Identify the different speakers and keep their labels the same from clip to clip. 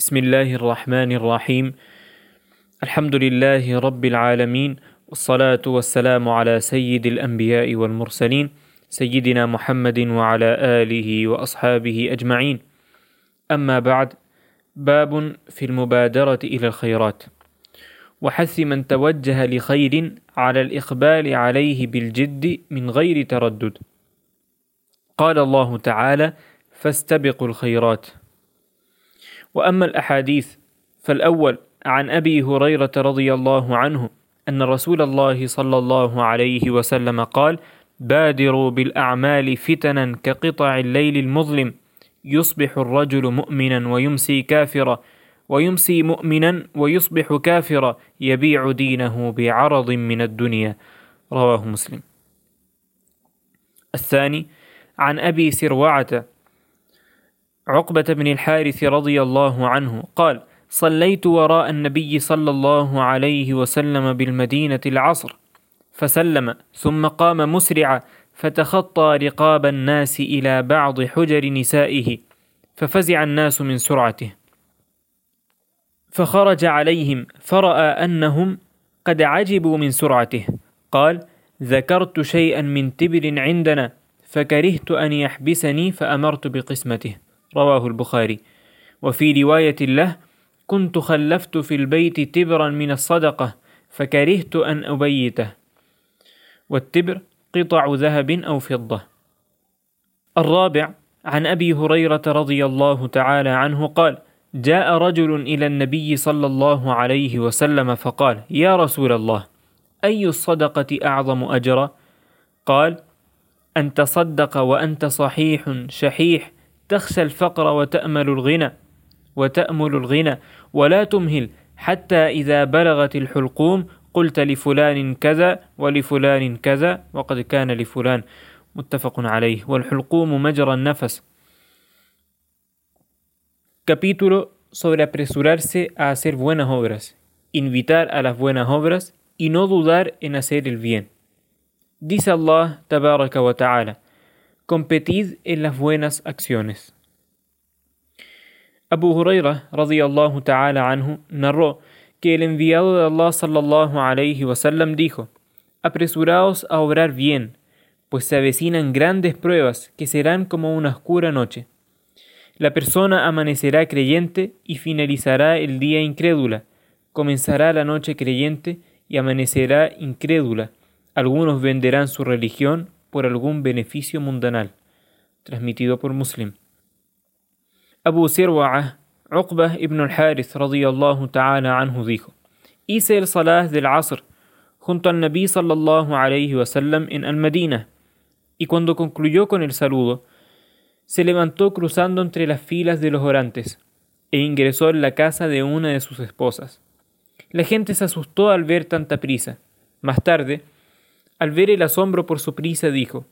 Speaker 1: بسم الله الرحمن الرحيم. الحمد لله رب العالمين والصلاة والسلام على سيد الأنبياء والمرسلين سيدنا محمد وعلى آله وأصحابه أجمعين. أما بعد باب في المبادرة إلى الخيرات. وحث من توجه لخير على الإقبال عليه بالجد من غير تردد. قال الله تعالى فاستبقوا الخيرات. وأما الأحاديث فالأول عن أبي هريرة رضي الله عنه أن رسول الله صلى الله عليه وسلم قال بادروا بالأعمال فتنا كقطع الليل المظلم يصبح الرجل مؤمنا ويمسي كافرا ويمسي مؤمنا ويصبح كافرا يبيع دينه بعرض من الدنيا. رواه مسلم. الثاني عن أبي سروعة عقبة بن الحارث رضي الله عنه قال: صليت وراء النبي صلى الله عليه وسلم بالمدينة العصر، فسلم ثم قام مسرعا فتخطى رقاب الناس إلى بعض حجر نسائه، ففزع الناس من سرعته. فخرج عليهم فرأى أنهم قد عجبوا من سرعته، قال: ذكرت شيئا من تبر عندنا، فكرهت أن يحبسني فأمرت بقسمته. رواه البخاري. وفي رواية له كنت خلفت في البيت تبرا من الصدقة فكرهت أن أبيته. والتبر قطع ذهب أو فضة. الرابع عن أبي هريرة رضي الله تعالى عنه قال جاء رجل إلى النبي صلى الله عليه وسلم فقال يا رسول الله أي الصدقة أعظم أجرا؟ قال أن تصدق وأنت صحيح شحيح تخشى الفقر وتأمل الغنى وتأمل الغنى ولا تمهل حتى إذا بلغت الحلقوم قلت لفلان كذا ولفلان كذا وقد كان لفلان. متفق عليه. والحلقوم مجرى النفس. Capítulo sobre apresurarse a hacer buenas obras, invitar a las buenas obras y no dudar en hacer el bien. Dice Allah tabaraka wa ta'ala, competid en las buenas acciones. Abu Huraira radiyallahu narró que el enviado de Allah sallallahu alayhi dijo: Apresuraos a obrar bien, pues se avecinan grandes pruebas que serán como una oscura noche. La persona amanecerá creyente y finalizará el día incrédula, comenzará la noche creyente y amanecerá incrédula. Algunos venderán su religión por algún beneficio mundanal. Transmitido por Muslim. Abu Sirwa'ah, Uqbah ibn al-Harith radiyallahu ta'ala anhu dijo: Hice el salah del Asr junto al Nabi sallallahu alayhi wasallam en Al-Madina, y cuando concluyó con el saludo, se levantó cruzando entre las filas de los orantes e ingresó en la casa de una de sus esposas. La gente se asustó al ver tanta prisa. Más tarde, al ver el asombro por su prisa, dijo,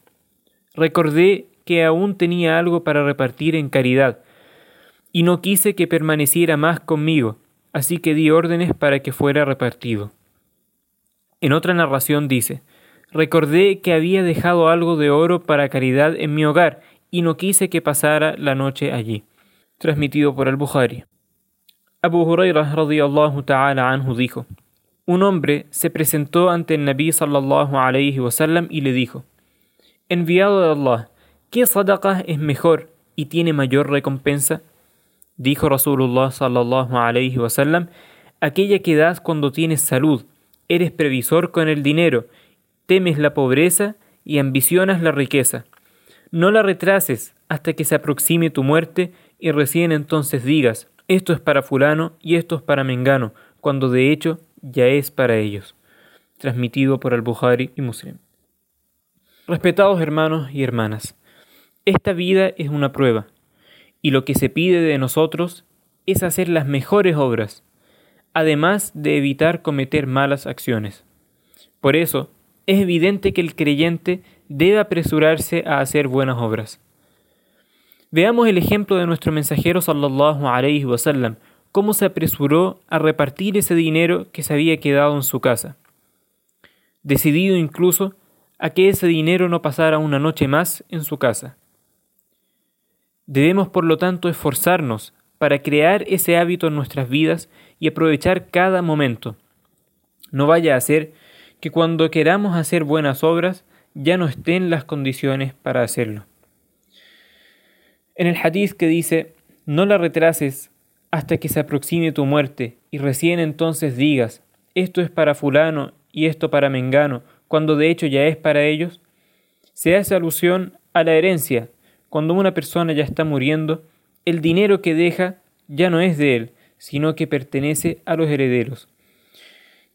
Speaker 1: Recordé que aún tenía algo para repartir en caridad, y no quise que permaneciera más conmigo, así que di órdenes para que fuera repartido. En otra narración dice, Recordé que había dejado algo de oro para caridad en mi hogar, y no quise que pasara la noche allí. Transmitido por al-Bukhari. Abu Hurairah radiyallahu ta'ala anhu dijo, un hombre se presentó ante el Nabi sallallahu alayhi wasallam y le dijo, Enviado de Allah, ¿qué sadaqah es mejor y tiene mayor recompensa? Dijo Rasulullah sallallahu alayhi wasallam, aquella que das cuando tienes salud, eres previsor con el dinero, temes la pobreza y ambicionas la riqueza. No la retrases hasta que se aproxime tu muerte y recién entonces digas, esto es para fulano y esto es para mengano, cuando de hecho ya es para ellos. Transmitido por al-Bukhari y Muslim. Respetados hermanos y hermanas, esta vida es una prueba, y lo que se pide de nosotros es hacer las mejores obras, además de evitar cometer malas acciones. Por eso, es evidente que el creyente debe apresurarse a hacer buenas obras. Veamos el ejemplo de nuestro mensajero sallallahu alaihi wasallam, cómo se apresuró a repartir ese dinero que se había quedado en su casa. Decidido incluso a que ese dinero no pasara una noche más en su casa. Debemos por lo tanto esforzarnos para crear ese hábito en nuestras vidas y aprovechar cada momento. No vaya a ser que cuando queramos hacer buenas obras ya no estén las condiciones para hacerlo. En el hadith que dice, no la retrases hasta que se aproxime tu muerte y recién entonces digas, esto es para fulano y esto para mengano, cuando de hecho ya es para ellos, se hace alusión a la herencia. Cuando una persona ya está muriendo, el dinero que deja ya no es de él, sino que pertenece a los herederos.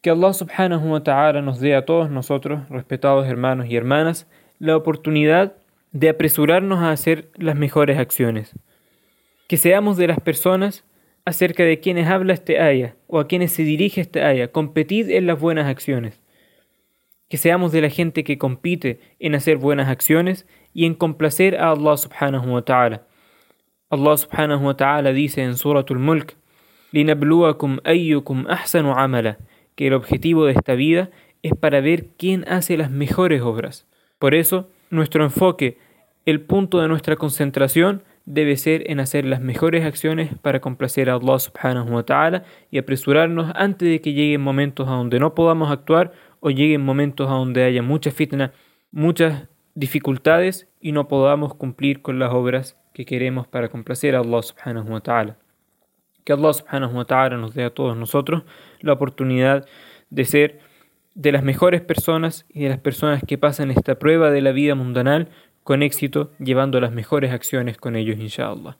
Speaker 1: Que Allah subhanahu wa ta'ala nos dé a todos nosotros, respetados hermanos y hermanas, la oportunidad de apresurarnos a hacer las mejores acciones. Que seamos de las personas acerca de quienes habla este aya o a quienes se dirige este aya. Competid en las buenas acciones. Que seamos de la gente que compite en hacer buenas acciones y en complacer a Allah subhanahu wa ta'ala. Allah subhanahu wa ta'ala dice en Suratul Mulk: "Linabluwakum ayyukum ahsanu amala", que el objetivo de esta vida es para ver quién hace las mejores obras. Por eso, nuestro enfoque, el punto de nuestra concentración debe ser en hacer las mejores acciones para complacer a Allah subhanahu wa ta'ala y apresurarnos antes de que lleguen momentos a donde no podamos actuar o lleguen momentos a donde haya mucha fitna, muchas dificultades y no podamos cumplir con las obras que queremos para complacer a Allah subhanahu wa ta'ala. Que Allah subhanahu wa ta'ala nos dé a todos nosotros la oportunidad de ser de las mejores personas y de las personas que pasan esta prueba de la vida mundanal con éxito, llevando las mejores acciones con ellos, inshallah.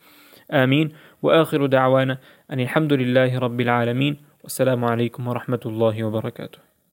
Speaker 1: Amin. وآخر دعوانا أن الحمد لله رب العالمين والسلام عليكم ورحمة الله وبركاته